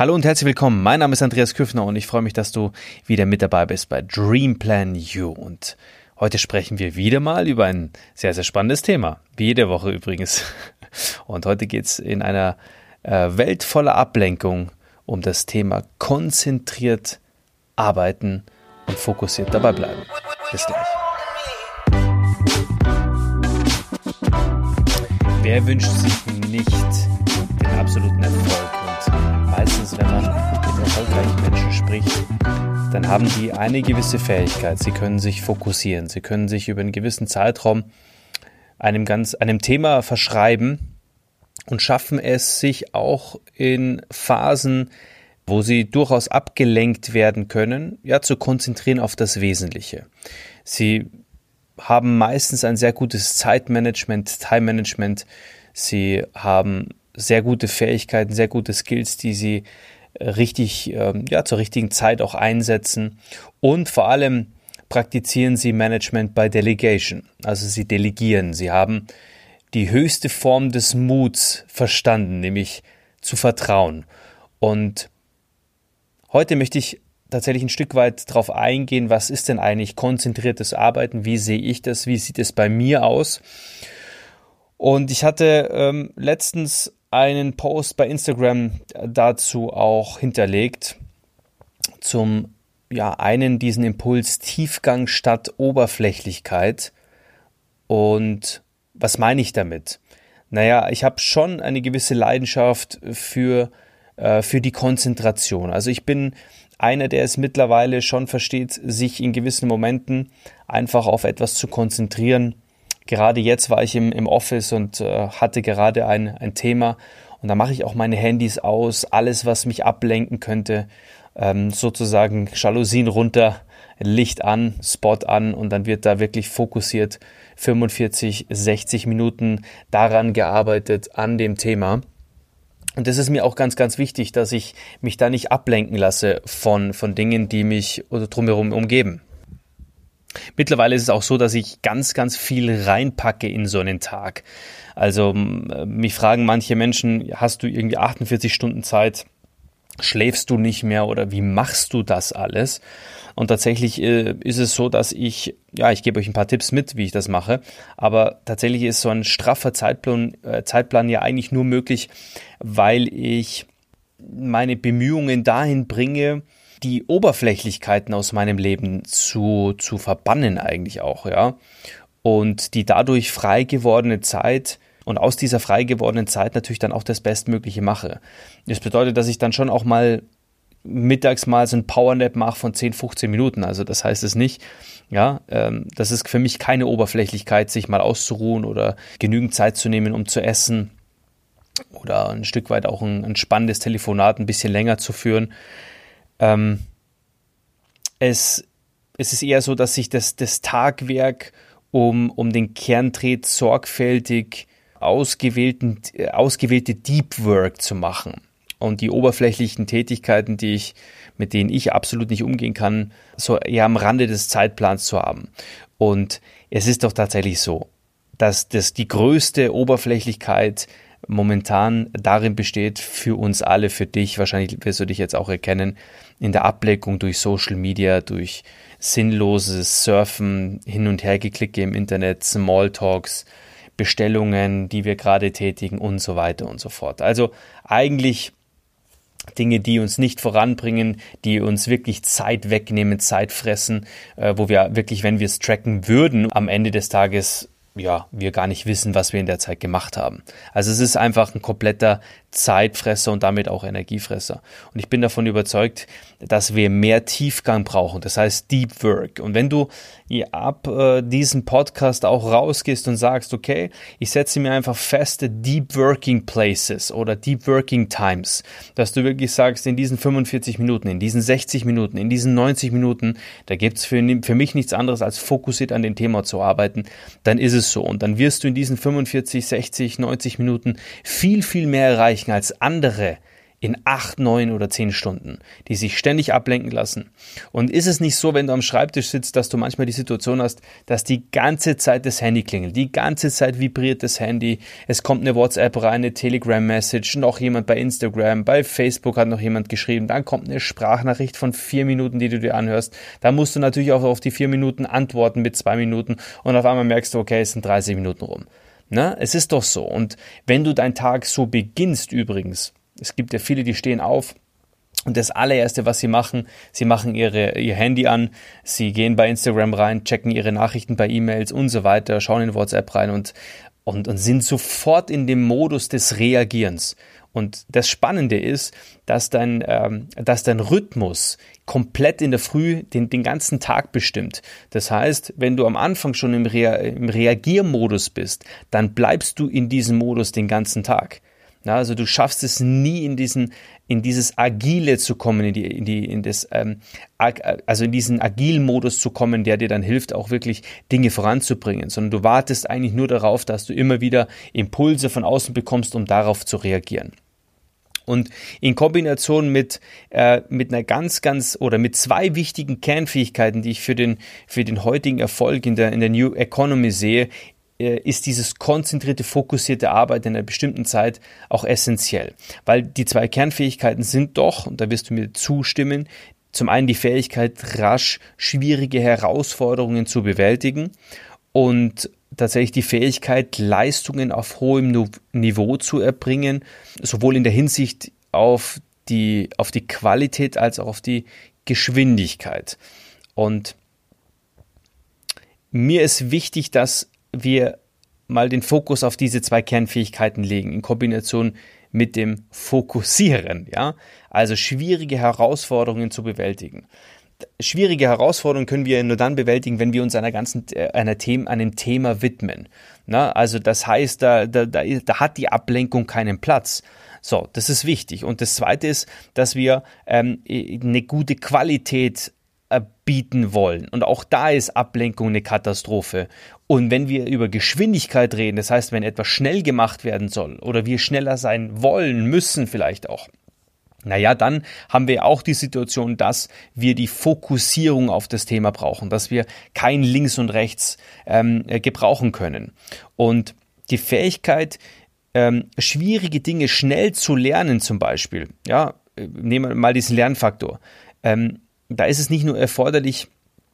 Hallo und herzlich willkommen. Mein Name ist Andreas Küffner und ich freue mich, dass du wieder mit dabei bist bei Dream Plan You. Und heute sprechen wir wieder mal über ein sehr, sehr spannendes Thema. Wie jede Woche übrigens. Und heute geht es in einer äh, Welt voller Ablenkung um das Thema konzentriert arbeiten und fokussiert dabei bleiben. Bis gleich. Wer wünscht sich nicht den absoluten Erfolg? Spricht, dann haben die eine gewisse Fähigkeit. Sie können sich fokussieren. Sie können sich über einen gewissen Zeitraum einem ganz, einem Thema verschreiben und schaffen es sich auch in Phasen, wo sie durchaus abgelenkt werden können, ja, zu konzentrieren auf das Wesentliche. Sie haben meistens ein sehr gutes Zeitmanagement, Time-Management. Sie haben sehr gute Fähigkeiten, sehr gute Skills, die sie richtig, ähm, ja, zur richtigen Zeit auch einsetzen. Und vor allem praktizieren sie Management bei Delegation. Also sie delegieren. Sie haben die höchste Form des Muts verstanden, nämlich zu vertrauen. Und heute möchte ich tatsächlich ein Stück weit darauf eingehen, was ist denn eigentlich konzentriertes Arbeiten, wie sehe ich das, wie sieht es bei mir aus. Und ich hatte ähm, letztens einen Post bei Instagram dazu auch hinterlegt zum ja einen diesen Impuls Tiefgang statt Oberflächlichkeit und was meine ich damit? Naja, ich habe schon eine gewisse Leidenschaft für, äh, für die Konzentration. Also ich bin einer, der es mittlerweile schon versteht, sich in gewissen Momenten einfach auf etwas zu konzentrieren Gerade jetzt war ich im, im Office und äh, hatte gerade ein, ein Thema und da mache ich auch meine Handys aus, alles, was mich ablenken könnte, ähm, sozusagen Jalousien runter, Licht an, Spot an und dann wird da wirklich fokussiert 45, 60 Minuten daran gearbeitet an dem Thema. Und das ist mir auch ganz, ganz wichtig, dass ich mich da nicht ablenken lasse von, von Dingen, die mich drumherum umgeben. Mittlerweile ist es auch so, dass ich ganz, ganz viel reinpacke in so einen Tag. Also mich fragen manche Menschen, hast du irgendwie 48 Stunden Zeit? Schläfst du nicht mehr oder wie machst du das alles? Und tatsächlich äh, ist es so, dass ich, ja, ich gebe euch ein paar Tipps mit, wie ich das mache, aber tatsächlich ist so ein straffer Zeitplan, äh, Zeitplan ja eigentlich nur möglich, weil ich meine Bemühungen dahin bringe, die Oberflächlichkeiten aus meinem Leben zu, zu verbannen eigentlich auch, ja. Und die dadurch frei gewordene Zeit und aus dieser frei gewordenen Zeit natürlich dann auch das Bestmögliche mache. Das bedeutet, dass ich dann schon auch mal mittags mal so ein Powernap mache von 10, 15 Minuten. Also das heißt es nicht, ja, ähm, das ist für mich keine Oberflächlichkeit, sich mal auszuruhen oder genügend Zeit zu nehmen, um zu essen oder ein Stück weit auch ein, ein spannendes Telefonat ein bisschen länger zu führen. Ähm, es, es ist eher so, dass sich das, das Tagwerk um, um den Kern dreht, sorgfältig ausgewählten, äh, ausgewählte Deep Work zu machen. Und die oberflächlichen Tätigkeiten, die ich, mit denen ich absolut nicht umgehen kann, so eher am Rande des Zeitplans zu haben. Und es ist doch tatsächlich so, dass das die größte Oberflächlichkeit momentan darin besteht, für uns alle, für dich, wahrscheinlich wirst du dich jetzt auch erkennen, in der Ableckung durch Social Media, durch sinnloses Surfen, hin und her geklicke im Internet, Smalltalks, Bestellungen, die wir gerade tätigen und so weiter und so fort. Also eigentlich Dinge, die uns nicht voranbringen, die uns wirklich Zeit wegnehmen, Zeit fressen, äh, wo wir wirklich, wenn wir es tracken würden, am Ende des Tages ja, wir gar nicht wissen, was wir in der Zeit gemacht haben. Also es ist einfach ein kompletter Zeitfresser und damit auch Energiefresser. Und ich bin davon überzeugt, dass wir mehr Tiefgang brauchen, das heißt Deep Work. Und wenn du ab äh, diesem Podcast auch rausgehst und sagst, okay, ich setze mir einfach feste Deep Working Places oder Deep Working Times, dass du wirklich sagst, in diesen 45 Minuten, in diesen 60 Minuten, in diesen 90 Minuten, da gibt's für, für mich nichts anderes als fokussiert an dem Thema zu arbeiten, dann ist es so. Und dann wirst du in diesen 45, 60, 90 Minuten viel, viel mehr erreichen als andere in acht, neun oder zehn Stunden, die sich ständig ablenken lassen. Und ist es nicht so, wenn du am Schreibtisch sitzt, dass du manchmal die Situation hast, dass die ganze Zeit das Handy klingelt, die ganze Zeit vibriert das Handy, es kommt eine WhatsApp rein, eine Telegram-Message, noch jemand bei Instagram, bei Facebook hat noch jemand geschrieben, dann kommt eine Sprachnachricht von vier Minuten, die du dir anhörst. Da musst du natürlich auch auf die vier Minuten antworten mit zwei Minuten und auf einmal merkst du, okay, es sind 30 Minuten rum. Na, es ist doch so. Und wenn du deinen Tag so beginnst übrigens, es gibt ja viele, die stehen auf und das allererste, was sie machen, sie machen ihre, ihr Handy an, sie gehen bei Instagram rein, checken ihre Nachrichten bei E-Mails und so weiter, schauen in WhatsApp rein und, und, und sind sofort in dem Modus des Reagierens. Und das Spannende ist, dass dein, ähm, dass dein Rhythmus komplett in der Früh den, den ganzen Tag bestimmt. Das heißt, wenn du am Anfang schon im, Rea im Reagiermodus bist, dann bleibst du in diesem Modus den ganzen Tag. Ja, also du schaffst es nie in diesen, in dieses Agile zu kommen, in die, in die, in das, ähm, also in diesen Agil-Modus zu kommen, der dir dann hilft, auch wirklich Dinge voranzubringen, sondern du wartest eigentlich nur darauf, dass du immer wieder Impulse von außen bekommst, um darauf zu reagieren. Und in Kombination mit, äh, mit einer ganz, ganz oder mit zwei wichtigen Kernfähigkeiten, die ich für den, für den heutigen Erfolg in der, in der New Economy sehe, äh, ist dieses konzentrierte, fokussierte Arbeit in einer bestimmten Zeit auch essentiell. Weil die zwei Kernfähigkeiten sind doch, und da wirst du mir zustimmen, zum einen die Fähigkeit, rasch schwierige Herausforderungen zu bewältigen und tatsächlich die Fähigkeit, Leistungen auf hohem Niveau zu erbringen, sowohl in der Hinsicht auf die, auf die Qualität als auch auf die Geschwindigkeit. Und mir ist wichtig, dass wir mal den Fokus auf diese zwei Kernfähigkeiten legen, in Kombination mit dem Fokussieren, ja, also schwierige Herausforderungen zu bewältigen. Schwierige Herausforderungen können wir nur dann bewältigen, wenn wir uns einer ganzen, äh, einer Thema, einem Thema widmen. Na, also das heißt, da, da, da, da hat die Ablenkung keinen Platz. So, das ist wichtig. Und das Zweite ist, dass wir ähm, eine gute Qualität bieten wollen. Und auch da ist Ablenkung eine Katastrophe. Und wenn wir über Geschwindigkeit reden, das heißt, wenn etwas schnell gemacht werden soll oder wir schneller sein wollen, müssen vielleicht auch, naja, dann haben wir auch die Situation, dass wir die Fokussierung auf das Thema brauchen, dass wir kein Links und Rechts ähm, äh, gebrauchen können. Und die Fähigkeit, ähm, schwierige Dinge schnell zu lernen, zum Beispiel, ja, äh, nehmen wir mal diesen Lernfaktor. Ähm, da ist es nicht nur erforderlich,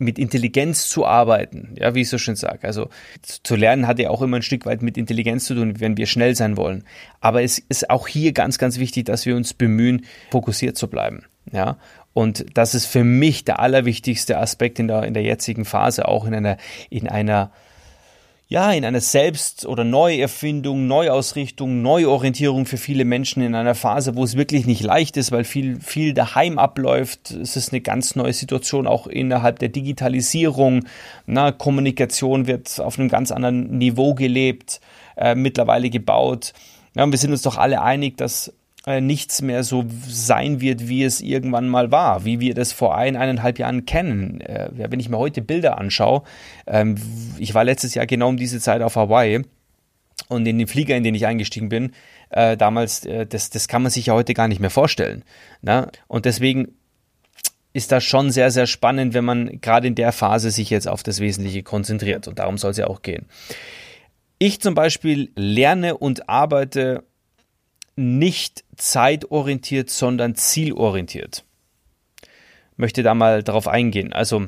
mit Intelligenz zu arbeiten, ja, wie ich so schön sage. Also zu lernen hat ja auch immer ein Stück weit mit Intelligenz zu tun, wenn wir schnell sein wollen. Aber es ist auch hier ganz, ganz wichtig, dass wir uns bemühen, fokussiert zu bleiben. Ja, und das ist für mich der allerwichtigste Aspekt in der, in der jetzigen Phase, auch in einer, in einer ja, in einer Selbst- oder Neuerfindung, Neuausrichtung, Neuorientierung für viele Menschen in einer Phase, wo es wirklich nicht leicht ist, weil viel, viel daheim abläuft. Es ist eine ganz neue Situation auch innerhalb der Digitalisierung. Na, Kommunikation wird auf einem ganz anderen Niveau gelebt, äh, mittlerweile gebaut. Ja, und wir sind uns doch alle einig, dass äh, nichts mehr so sein wird, wie es irgendwann mal war, wie wir das vor ein, eineinhalb Jahren kennen. Äh, wenn ich mir heute Bilder anschaue, ähm, ich war letztes Jahr genau um diese Zeit auf Hawaii und in den Flieger, in den ich eingestiegen bin, äh, damals, äh, das, das kann man sich ja heute gar nicht mehr vorstellen. Ne? Und deswegen ist das schon sehr, sehr spannend, wenn man gerade in der Phase sich jetzt auf das Wesentliche konzentriert. Und darum soll es ja auch gehen. Ich zum Beispiel lerne und arbeite nicht zeitorientiert, sondern zielorientiert. Möchte da mal darauf eingehen. Also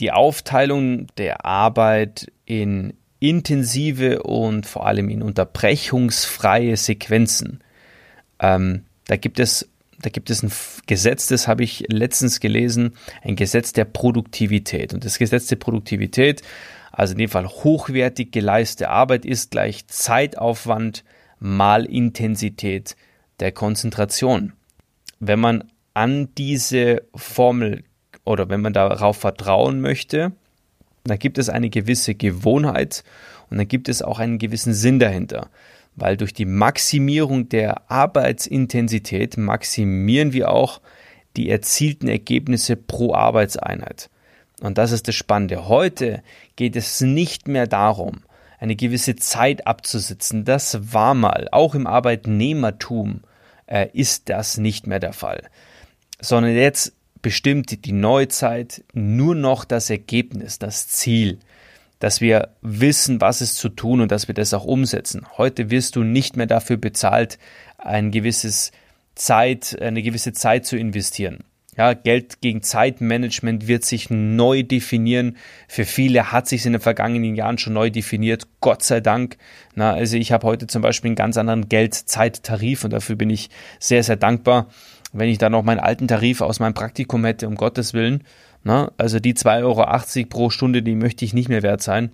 die Aufteilung der Arbeit in intensive und vor allem in unterbrechungsfreie Sequenzen. Ähm, da gibt es da gibt es ein Gesetz, das habe ich letztens gelesen, ein Gesetz der Produktivität. Und das Gesetz der Produktivität, also in dem Fall hochwertig geleistete Arbeit, ist gleich Zeitaufwand mal Intensität der Konzentration. Wenn man an diese Formel oder wenn man darauf vertrauen möchte, dann gibt es eine gewisse Gewohnheit und dann gibt es auch einen gewissen Sinn dahinter. Weil durch die Maximierung der Arbeitsintensität maximieren wir auch die erzielten Ergebnisse pro Arbeitseinheit. Und das ist das Spannende. Heute geht es nicht mehr darum, eine gewisse Zeit abzusitzen. Das war mal, auch im Arbeitnehmertum, äh, ist das nicht mehr der Fall. Sondern jetzt bestimmt die Neuzeit nur noch das Ergebnis, das Ziel, dass wir wissen, was es zu tun und dass wir das auch umsetzen. Heute wirst du nicht mehr dafür bezahlt, ein gewisses Zeit, eine gewisse Zeit zu investieren. Ja, Geld gegen Zeitmanagement wird sich neu definieren. Für viele hat sich in den vergangenen Jahren schon neu definiert. Gott sei Dank. Na, also ich habe heute zum Beispiel einen ganz anderen Geld-Zeit-Tarif und dafür bin ich sehr, sehr dankbar. Wenn ich da noch meinen alten Tarif aus meinem Praktikum hätte, um Gottes Willen. Na, also die 2,80 Euro pro Stunde, die möchte ich nicht mehr wert sein.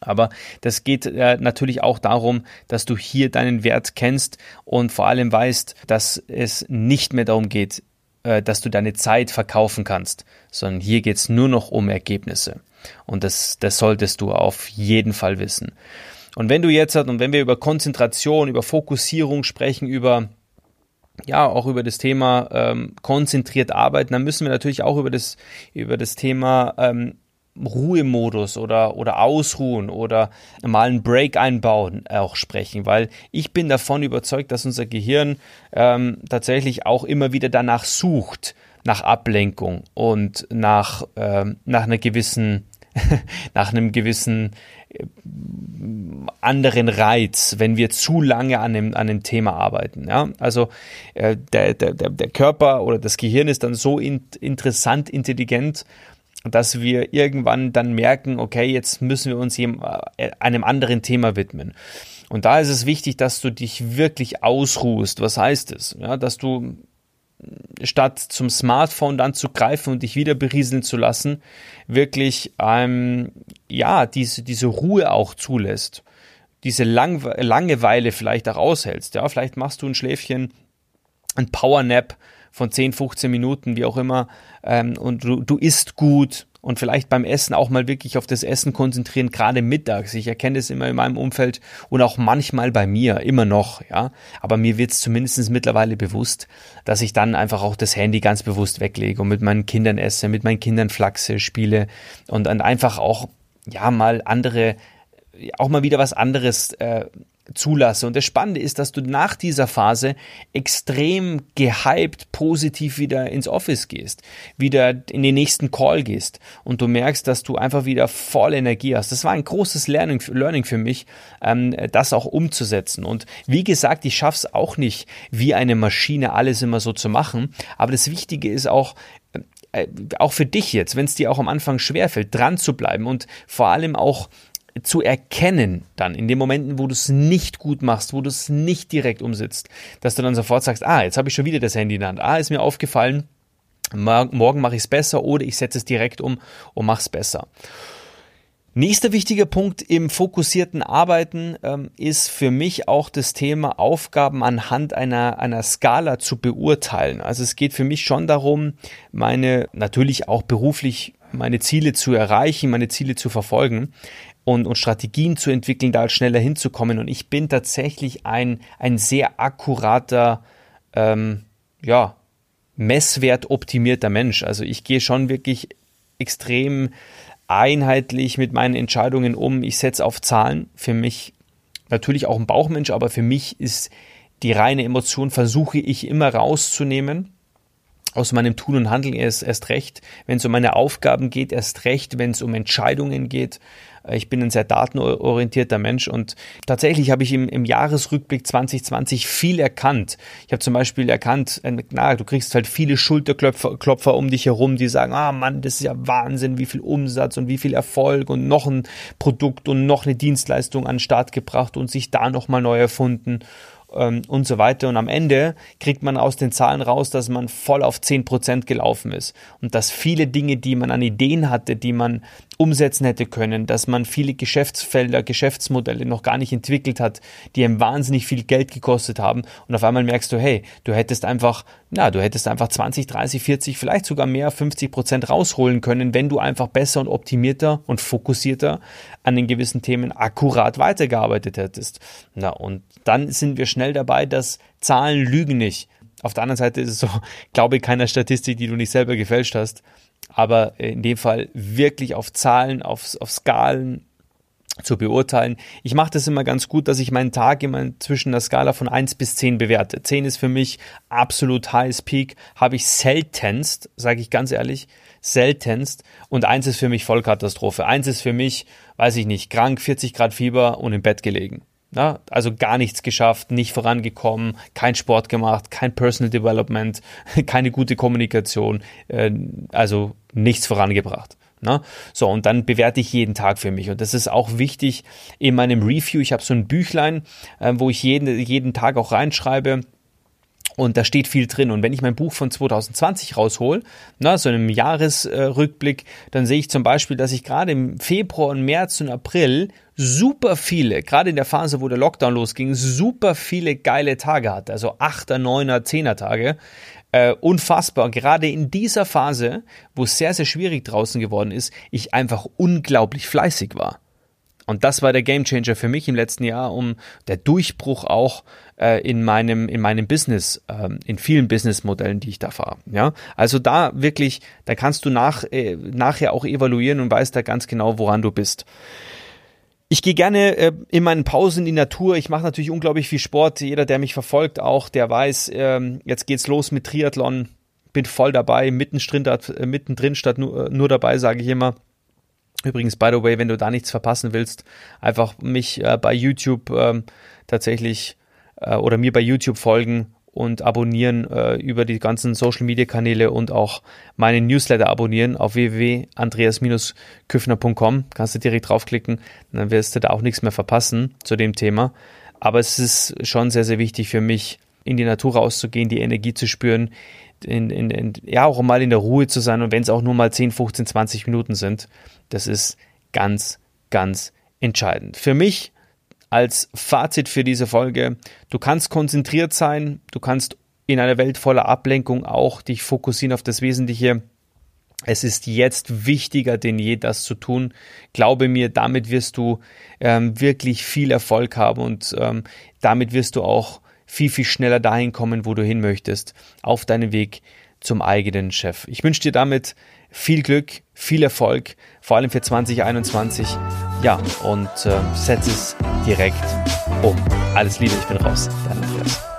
Aber das geht äh, natürlich auch darum, dass du hier deinen Wert kennst und vor allem weißt, dass es nicht mehr darum geht, äh, dass du deine Zeit verkaufen kannst, sondern hier geht es nur noch um Ergebnisse. Und das, das solltest du auf jeden Fall wissen. Und wenn du jetzt und wenn wir über Konzentration, über Fokussierung sprechen, über ja auch über das Thema ähm, konzentriert arbeiten, dann müssen wir natürlich auch über das über das Thema ähm, Ruhemodus oder, oder ausruhen oder mal einen Break einbauen auch sprechen, weil ich bin davon überzeugt, dass unser Gehirn ähm, tatsächlich auch immer wieder danach sucht, nach Ablenkung und nach, ähm, nach einer gewissen, nach einem gewissen äh, anderen Reiz, wenn wir zu lange an dem, an dem Thema arbeiten. Ja? Also äh, der, der, der Körper oder das Gehirn ist dann so in, interessant, intelligent dass wir irgendwann dann merken, okay, jetzt müssen wir uns äh, einem anderen Thema widmen. Und da ist es wichtig, dass du dich wirklich ausruhst. Was heißt es? Ja, dass du statt zum Smartphone dann zu greifen und dich wieder berieseln zu lassen, wirklich ähm, ja diese diese Ruhe auch zulässt, diese Lang Langeweile vielleicht auch aushältst. Ja, vielleicht machst du ein Schläfchen, ein Power Nap von 10, 15 Minuten, wie auch immer, ähm, und du, du isst gut und vielleicht beim Essen auch mal wirklich auf das Essen konzentrieren, gerade mittags. Ich erkenne es immer in meinem Umfeld und auch manchmal bei mir, immer noch, ja. Aber mir wird es zumindest mittlerweile bewusst, dass ich dann einfach auch das Handy ganz bewusst weglege und mit meinen Kindern esse, mit meinen Kindern Flachse spiele und dann einfach auch, ja, mal andere auch mal wieder was anderes äh, zulasse. Und das Spannende ist, dass du nach dieser Phase extrem gehypt positiv wieder ins Office gehst, wieder in den nächsten Call gehst und du merkst, dass du einfach wieder voll Energie hast. Das war ein großes Learning, Learning für mich, ähm, das auch umzusetzen. Und wie gesagt, ich schaff's auch nicht, wie eine Maschine alles immer so zu machen. Aber das Wichtige ist auch, äh, auch für dich jetzt, wenn es dir auch am Anfang schwerfällt, dran zu bleiben und vor allem auch zu erkennen, dann in den Momenten, wo du es nicht gut machst, wo du es nicht direkt umsetzt, dass du dann sofort sagst, ah, jetzt habe ich schon wieder das Handy in der Hand, ah, ist mir aufgefallen, morgen mache ich es besser oder ich setze es direkt um und mache es besser. Nächster wichtiger Punkt im fokussierten Arbeiten ähm, ist für mich auch das Thema Aufgaben anhand einer, einer Skala zu beurteilen. Also es geht für mich schon darum, meine natürlich auch beruflich meine Ziele zu erreichen, meine Ziele zu verfolgen und, und Strategien zu entwickeln, da schneller hinzukommen. Und ich bin tatsächlich ein, ein sehr akkurater, ähm, ja, Messwert optimierter Mensch. Also ich gehe schon wirklich extrem einheitlich mit meinen Entscheidungen um. Ich setze auf Zahlen. Für mich natürlich auch ein Bauchmensch, aber für mich ist die reine Emotion, versuche ich immer rauszunehmen aus meinem Tun und Handeln erst, erst recht, wenn es um meine Aufgaben geht, erst recht, wenn es um Entscheidungen geht. Äh, ich bin ein sehr datenorientierter Mensch und tatsächlich habe ich im, im Jahresrückblick 2020 viel erkannt. Ich habe zum Beispiel erkannt, na, du kriegst halt viele Schulterklopfer Klopfer um dich herum, die sagen, ah Mann, das ist ja Wahnsinn, wie viel Umsatz und wie viel Erfolg und noch ein Produkt und noch eine Dienstleistung an den Start gebracht und sich da nochmal neu erfunden ähm, und so weiter. Und am Ende kriegt man aus den Zahlen raus, dass man voll auf 10% gelaufen ist und dass viele Dinge, die man an Ideen hatte, die man umsetzen hätte können, dass man viele Geschäftsfelder, Geschäftsmodelle noch gar nicht entwickelt hat, die einem wahnsinnig viel Geld gekostet haben und auf einmal merkst du, hey, du hättest einfach, na, du hättest einfach 20, 30, 40, vielleicht sogar mehr, 50 Prozent rausholen können, wenn du einfach besser und optimierter und fokussierter an den gewissen Themen akkurat weitergearbeitet hättest. Na, und dann sind wir schnell dabei, dass Zahlen lügen nicht. Auf der anderen Seite ist es so, glaube keiner Statistik, die du nicht selber gefälscht hast aber in dem Fall wirklich auf Zahlen, auf, auf Skalen zu beurteilen. Ich mache das immer ganz gut, dass ich meinen Tag immer zwischen der Skala von 1 bis 10 bewerte. 10 ist für mich absolut highest peak, habe ich seltenst, sage ich ganz ehrlich, seltenst und 1 ist für mich Vollkatastrophe. 1 ist für mich, weiß ich nicht, krank, 40 Grad Fieber und im Bett gelegen. Ja, also gar nichts geschafft, nicht vorangekommen, kein Sport gemacht, kein Personal Development, keine gute Kommunikation, äh, also nichts vorangebracht. Ne? So, und dann bewerte ich jeden Tag für mich. Und das ist auch wichtig in meinem Review. Ich habe so ein Büchlein, äh, wo ich jeden, jeden Tag auch reinschreibe. Und da steht viel drin. Und wenn ich mein Buch von 2020 raushol, na, so einem Jahresrückblick, dann sehe ich zum Beispiel, dass ich gerade im Februar und März und April super viele, gerade in der Phase, wo der Lockdown losging, super viele geile Tage hatte. Also 8er, 9er, 10er Tage äh, unfassbar. Gerade in dieser Phase, wo es sehr, sehr schwierig draußen geworden ist, ich einfach unglaublich fleißig war. Und das war der Gamechanger für mich im letzten Jahr, um der Durchbruch auch äh, in meinem in meinem Business, äh, in vielen Businessmodellen, die ich da fahre. Ja, also da wirklich, da kannst du nach äh, nachher auch evaluieren und weißt da ganz genau, woran du bist. Ich gehe gerne äh, in meinen Pausen in die Natur. Ich mache natürlich unglaublich viel Sport. Jeder, der mich verfolgt, auch, der weiß, ähm, jetzt geht's los mit Triathlon. Bin voll dabei, mittendrin, äh, mittendrin statt nur, äh, nur dabei, sage ich immer. Übrigens, by the way, wenn du da nichts verpassen willst, einfach mich äh, bei YouTube ähm, tatsächlich äh, oder mir bei YouTube folgen und abonnieren äh, über die ganzen Social Media Kanäle und auch meinen Newsletter abonnieren auf www.andreas-küffner.com. Kannst du direkt draufklicken, dann wirst du da auch nichts mehr verpassen zu dem Thema. Aber es ist schon sehr, sehr wichtig für mich, in die Natur rauszugehen, die Energie zu spüren, in, in, in, ja, auch mal in der Ruhe zu sein und wenn es auch nur mal 10, 15, 20 Minuten sind, das ist ganz, ganz entscheidend. Für mich als Fazit für diese Folge, du kannst konzentriert sein, du kannst in einer Welt voller Ablenkung auch dich fokussieren auf das Wesentliche. Es ist jetzt wichtiger denn je, das zu tun. Glaube mir, damit wirst du ähm, wirklich viel Erfolg haben und ähm, damit wirst du auch viel, viel schneller dahin kommen, wo du hin möchtest, auf deinem Weg zum eigenen Chef. Ich wünsche dir damit viel Glück, viel Erfolg, vor allem für 2021. Ja, und äh, setz es direkt um. Alles Liebe, ich bin raus. Dein Andreas.